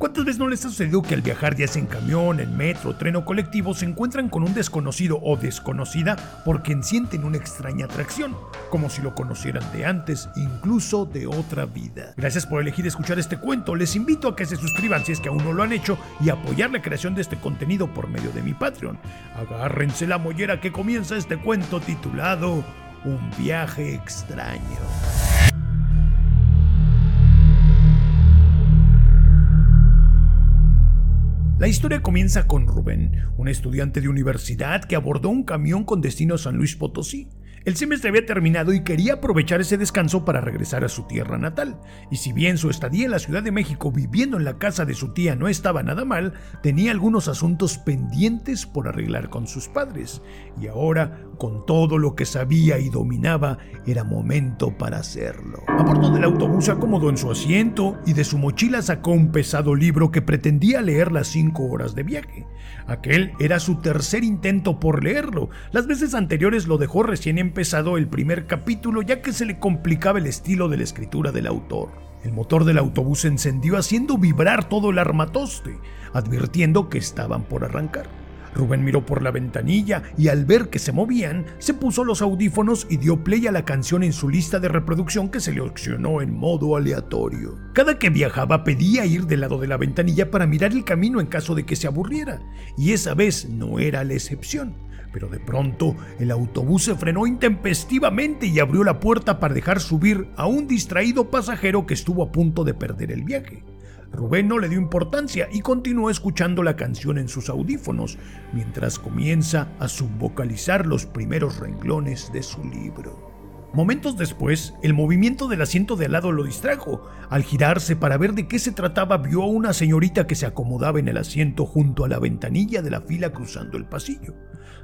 ¿Cuántas veces no les ha sucedido que al viajar ya sea en camión, en metro, tren o colectivo se encuentran con un desconocido o desconocida porque sienten una extraña atracción, como si lo conocieran de antes, incluso de otra vida? Gracias por elegir escuchar este cuento, les invito a que se suscriban si es que aún no lo han hecho y apoyar la creación de este contenido por medio de mi Patreon. Agárrense la mollera que comienza este cuento titulado Un viaje extraño. La historia comienza con Rubén, un estudiante de universidad que abordó un camión con destino a San Luis Potosí. El semestre había terminado y quería aprovechar ese descanso para regresar a su tierra natal. Y si bien su estadía en la Ciudad de México viviendo en la casa de su tía no estaba nada mal, tenía algunos asuntos pendientes por arreglar con sus padres. Y ahora, con todo lo que sabía y dominaba, era momento para hacerlo. A bordo del autobús se acomodó en su asiento y de su mochila sacó un pesado libro que pretendía leer las cinco horas de viaje. Aquel era su tercer intento por leerlo. Las veces anteriores lo dejó recién empezado el primer capítulo ya que se le complicaba el estilo de la escritura del autor. El motor del autobús se encendió haciendo vibrar todo el armatoste, advirtiendo que estaban por arrancar. Rubén miró por la ventanilla y al ver que se movían, se puso los audífonos y dio play a la canción en su lista de reproducción que seleccionó en modo aleatorio. Cada que viajaba pedía ir del lado de la ventanilla para mirar el camino en caso de que se aburriera, y esa vez no era la excepción. Pero de pronto el autobús se frenó intempestivamente y abrió la puerta para dejar subir a un distraído pasajero que estuvo a punto de perder el viaje. Rubén no le dio importancia y continuó escuchando la canción en sus audífonos, mientras comienza a subvocalizar los primeros renglones de su libro. Momentos después, el movimiento del asiento de al lado lo distrajo. Al girarse para ver de qué se trataba, vio a una señorita que se acomodaba en el asiento junto a la ventanilla de la fila cruzando el pasillo.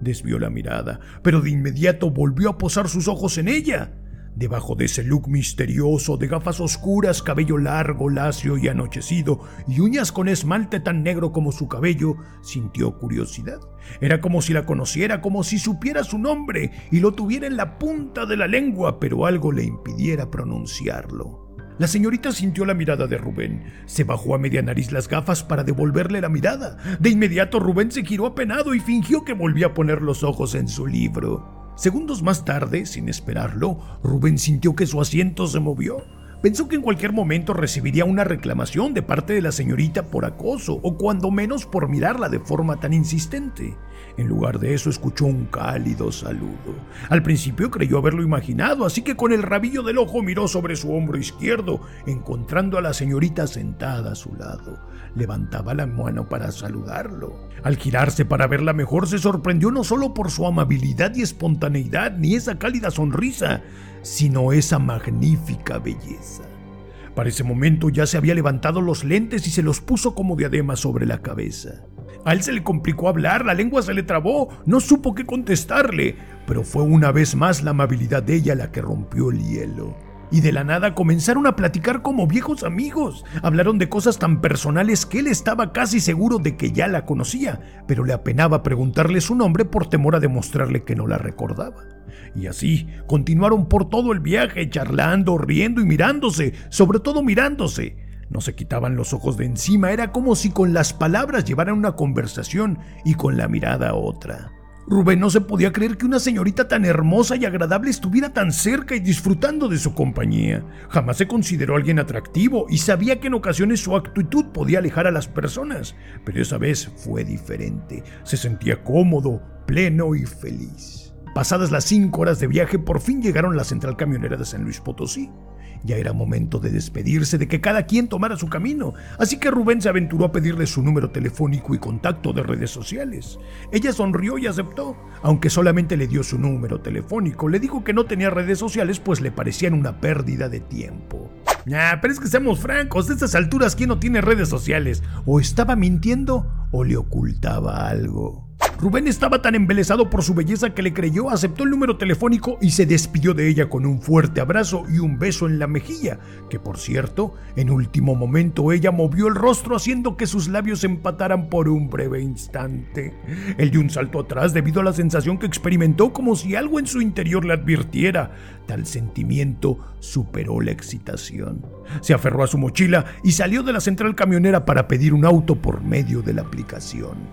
Desvió la mirada, pero de inmediato volvió a posar sus ojos en ella. Debajo de ese look misterioso de gafas oscuras, cabello largo, lacio y anochecido, y uñas con esmalte tan negro como su cabello, sintió curiosidad. Era como si la conociera, como si supiera su nombre y lo tuviera en la punta de la lengua, pero algo le impidiera pronunciarlo. La señorita sintió la mirada de Rubén. Se bajó a media nariz las gafas para devolverle la mirada. De inmediato Rubén se giró apenado y fingió que volvía a poner los ojos en su libro. Segundos más tarde, sin esperarlo, Rubén sintió que su asiento se movió. Pensó que en cualquier momento recibiría una reclamación de parte de la señorita por acoso o cuando menos por mirarla de forma tan insistente. En lugar de eso escuchó un cálido saludo. Al principio creyó haberlo imaginado, así que con el rabillo del ojo miró sobre su hombro izquierdo, encontrando a la señorita sentada a su lado. Levantaba la mano para saludarlo. Al girarse para verla mejor, se sorprendió no solo por su amabilidad y espontaneidad, ni esa cálida sonrisa, sino esa magnífica belleza. Para ese momento ya se había levantado los lentes y se los puso como diadema sobre la cabeza. A él se le complicó hablar, la lengua se le trabó, no supo qué contestarle, pero fue una vez más la amabilidad de ella la que rompió el hielo. Y de la nada comenzaron a platicar como viejos amigos. Hablaron de cosas tan personales que él estaba casi seguro de que ya la conocía, pero le apenaba preguntarle su nombre por temor a demostrarle que no la recordaba. Y así continuaron por todo el viaje, charlando, riendo y mirándose, sobre todo mirándose. No se quitaban los ojos de encima, era como si con las palabras llevaran una conversación y con la mirada otra. Rubén no se podía creer que una señorita tan hermosa y agradable estuviera tan cerca y disfrutando de su compañía. Jamás se consideró alguien atractivo y sabía que en ocasiones su actitud podía alejar a las personas, pero esa vez fue diferente. Se sentía cómodo, pleno y feliz. Pasadas las cinco horas de viaje, por fin llegaron a la central camionera de San Luis Potosí. Ya era momento de despedirse, de que cada quien tomara su camino, así que Rubén se aventuró a pedirle su número telefónico y contacto de redes sociales. Ella sonrió y aceptó, aunque solamente le dio su número telefónico. Le dijo que no tenía redes sociales pues le parecían una pérdida de tiempo. Pero es que seamos francos, a estas alturas, ¿quién no tiene redes sociales? O estaba mintiendo o le ocultaba algo. Rubén estaba tan embelesado por su belleza que le creyó, aceptó el número telefónico y se despidió de ella con un fuerte abrazo y un beso en la mejilla, que por cierto, en último momento ella movió el rostro haciendo que sus labios empataran por un breve instante. Él dio un salto atrás debido a la sensación que experimentó como si algo en su interior le advirtiera. Tal sentimiento superó la excitación. Se aferró a su mochila y salió de la central camionera para pedir un auto por medio de la aplicación.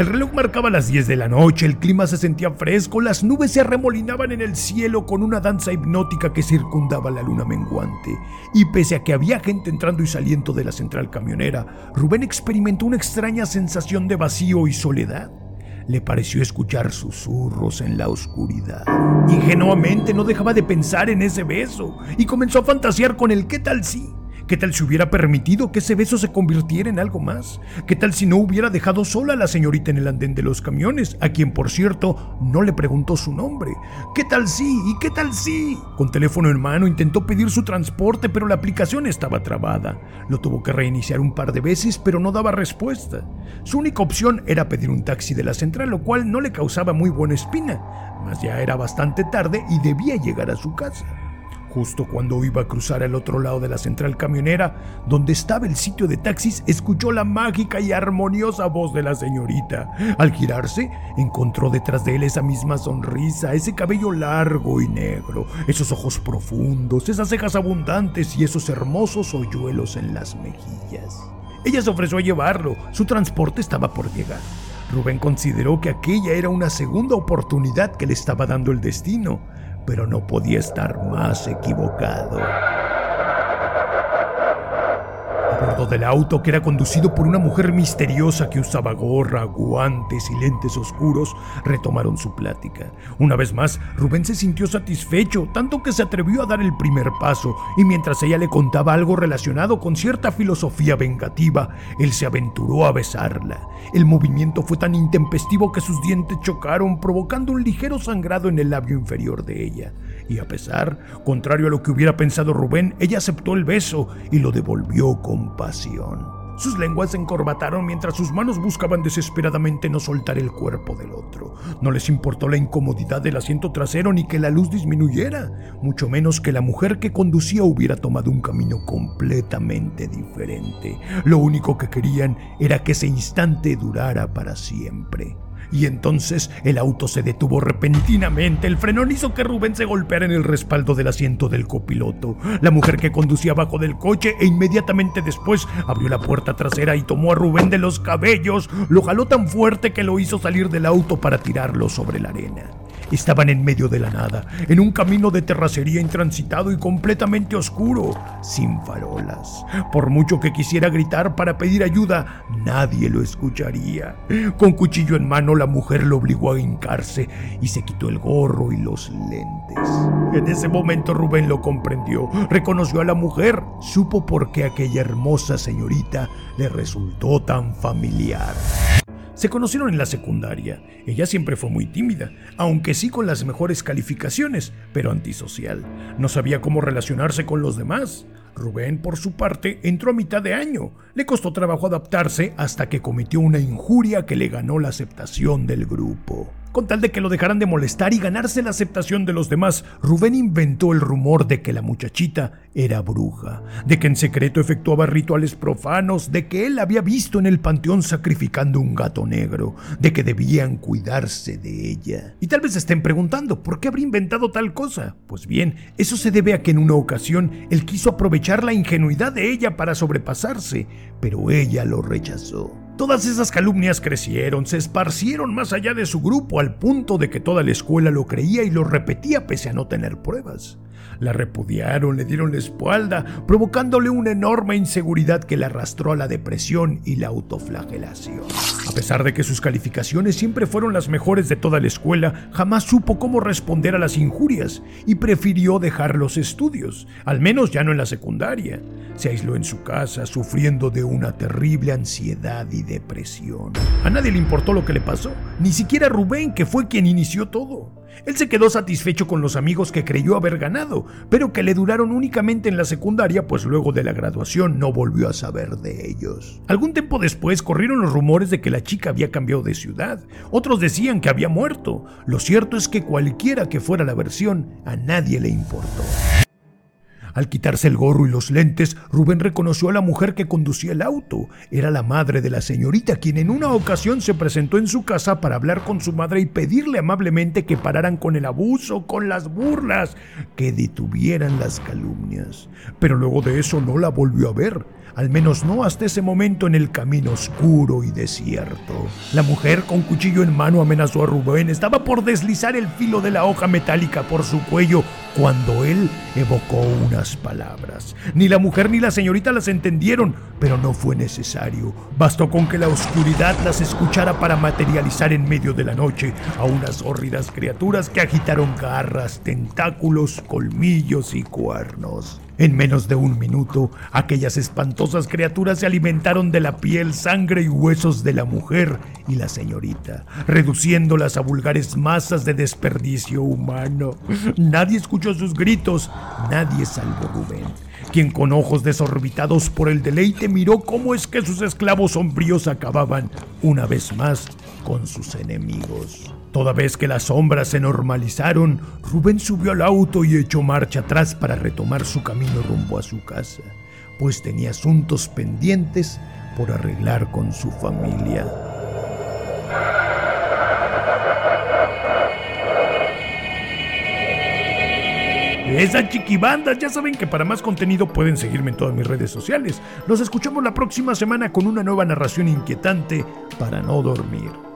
El reloj marcaba las 10 de la noche, el clima se sentía fresco, las nubes se arremolinaban en el cielo con una danza hipnótica que circundaba la luna menguante. Y pese a que había gente entrando y saliendo de la central camionera, Rubén experimentó una extraña sensación de vacío y soledad. Le pareció escuchar susurros en la oscuridad. Ingenuamente no dejaba de pensar en ese beso y comenzó a fantasear con el qué tal si. ¿Qué tal si hubiera permitido que ese beso se convirtiera en algo más? ¿Qué tal si no hubiera dejado sola a la señorita en el andén de los camiones, a quien por cierto no le preguntó su nombre? ¿Qué tal si? ¿Y qué tal si? Con teléfono en mano intentó pedir su transporte, pero la aplicación estaba trabada. Lo tuvo que reiniciar un par de veces, pero no daba respuesta. Su única opción era pedir un taxi de la central, lo cual no le causaba muy buena espina, mas ya era bastante tarde y debía llegar a su casa. Justo cuando iba a cruzar al otro lado de la central camionera, donde estaba el sitio de taxis, escuchó la mágica y armoniosa voz de la señorita. Al girarse, encontró detrás de él esa misma sonrisa, ese cabello largo y negro, esos ojos profundos, esas cejas abundantes y esos hermosos hoyuelos en las mejillas. Ella se ofreció a llevarlo, su transporte estaba por llegar. Rubén consideró que aquella era una segunda oportunidad que le estaba dando el destino pero no podía estar más equivocado del auto que era conducido por una mujer misteriosa que usaba gorra, guantes y lentes oscuros, retomaron su plática. Una vez más, Rubén se sintió satisfecho, tanto que se atrevió a dar el primer paso, y mientras ella le contaba algo relacionado con cierta filosofía vengativa, él se aventuró a besarla. El movimiento fue tan intempestivo que sus dientes chocaron, provocando un ligero sangrado en el labio inferior de ella. Y a pesar, contrario a lo que hubiera pensado Rubén, ella aceptó el beso y lo devolvió con pasión. Sus lenguas se encorbataron mientras sus manos buscaban desesperadamente no soltar el cuerpo del otro. No les importó la incomodidad del asiento trasero ni que la luz disminuyera, mucho menos que la mujer que conducía hubiera tomado un camino completamente diferente. Lo único que querían era que ese instante durara para siempre y entonces el auto se detuvo repentinamente. El frenón hizo que Rubén se golpeara en el respaldo del asiento del copiloto. La mujer que conducía abajo del coche e inmediatamente después abrió la puerta trasera y tomó a Rubén de los cabellos. Lo jaló tan fuerte que lo hizo salir del auto para tirarlo sobre la arena. Estaban en medio de la nada, en un camino de terracería intransitado y completamente oscuro, sin farolas. Por mucho que quisiera gritar para pedir ayuda, nadie lo escucharía. Con cuchillo en mano, la mujer lo obligó a hincarse y se quitó el gorro y los lentes. En ese momento Rubén lo comprendió, reconoció a la mujer, supo por qué aquella hermosa señorita le resultó tan familiar. Se conocieron en la secundaria. Ella siempre fue muy tímida, aunque sí con las mejores calificaciones, pero antisocial. No sabía cómo relacionarse con los demás. Rubén, por su parte, entró a mitad de año. Le costó trabajo adaptarse hasta que cometió una injuria que le ganó la aceptación del grupo. Con tal de que lo dejaran de molestar y ganarse la aceptación de los demás, Rubén inventó el rumor de que la muchachita era bruja, de que en secreto efectuaba rituales profanos, de que él había visto en el panteón sacrificando un gato negro, de que debían cuidarse de ella. Y tal vez estén preguntando, ¿por qué habría inventado tal cosa? Pues bien, eso se debe a que en una ocasión él quiso aprovechar la ingenuidad de ella para sobrepasarse, pero ella lo rechazó. Todas esas calumnias crecieron, se esparcieron más allá de su grupo al punto de que toda la escuela lo creía y lo repetía pese a no tener pruebas. La repudiaron, le dieron la espalda, provocándole una enorme inseguridad que le arrastró a la depresión y la autoflagelación. A pesar de que sus calificaciones siempre fueron las mejores de toda la escuela, jamás supo cómo responder a las injurias y prefirió dejar los estudios, al menos ya no en la secundaria. Se aisló en su casa, sufriendo de una terrible ansiedad y depresión. A nadie le importó lo que le pasó, ni siquiera Rubén, que fue quien inició todo. Él se quedó satisfecho con los amigos que creyó haber ganado, pero que le duraron únicamente en la secundaria, pues luego de la graduación no volvió a saber de ellos. Algún tiempo después corrieron los rumores de que la chica había cambiado de ciudad. Otros decían que había muerto. Lo cierto es que cualquiera que fuera la versión, a nadie le importó. Al quitarse el gorro y los lentes, Rubén reconoció a la mujer que conducía el auto. Era la madre de la señorita, quien en una ocasión se presentó en su casa para hablar con su madre y pedirle amablemente que pararan con el abuso, con las burlas, que detuvieran las calumnias. Pero luego de eso no la volvió a ver al menos no hasta ese momento en el camino oscuro y desierto. La mujer con cuchillo en mano amenazó a Rubén. Estaba por deslizar el filo de la hoja metálica por su cuello cuando él evocó unas palabras. Ni la mujer ni la señorita las entendieron, pero no fue necesario. Bastó con que la oscuridad las escuchara para materializar en medio de la noche a unas hórridas criaturas que agitaron garras, tentáculos, colmillos y cuernos. En menos de un minuto, aquellas espantosas criaturas se alimentaron de la piel, sangre y huesos de la mujer y la señorita, reduciéndolas a vulgares masas de desperdicio humano. Nadie escuchó sus gritos, nadie salvó Rubén quien con ojos desorbitados por el deleite miró cómo es que sus esclavos sombríos acababan una vez más con sus enemigos. Toda vez que las sombras se normalizaron, Rubén subió al auto y echó marcha atrás para retomar su camino rumbo a su casa, pues tenía asuntos pendientes por arreglar con su familia. Esas chiquibandas, ya saben que para más contenido pueden seguirme en todas mis redes sociales. Nos escuchamos la próxima semana con una nueva narración inquietante para no dormir.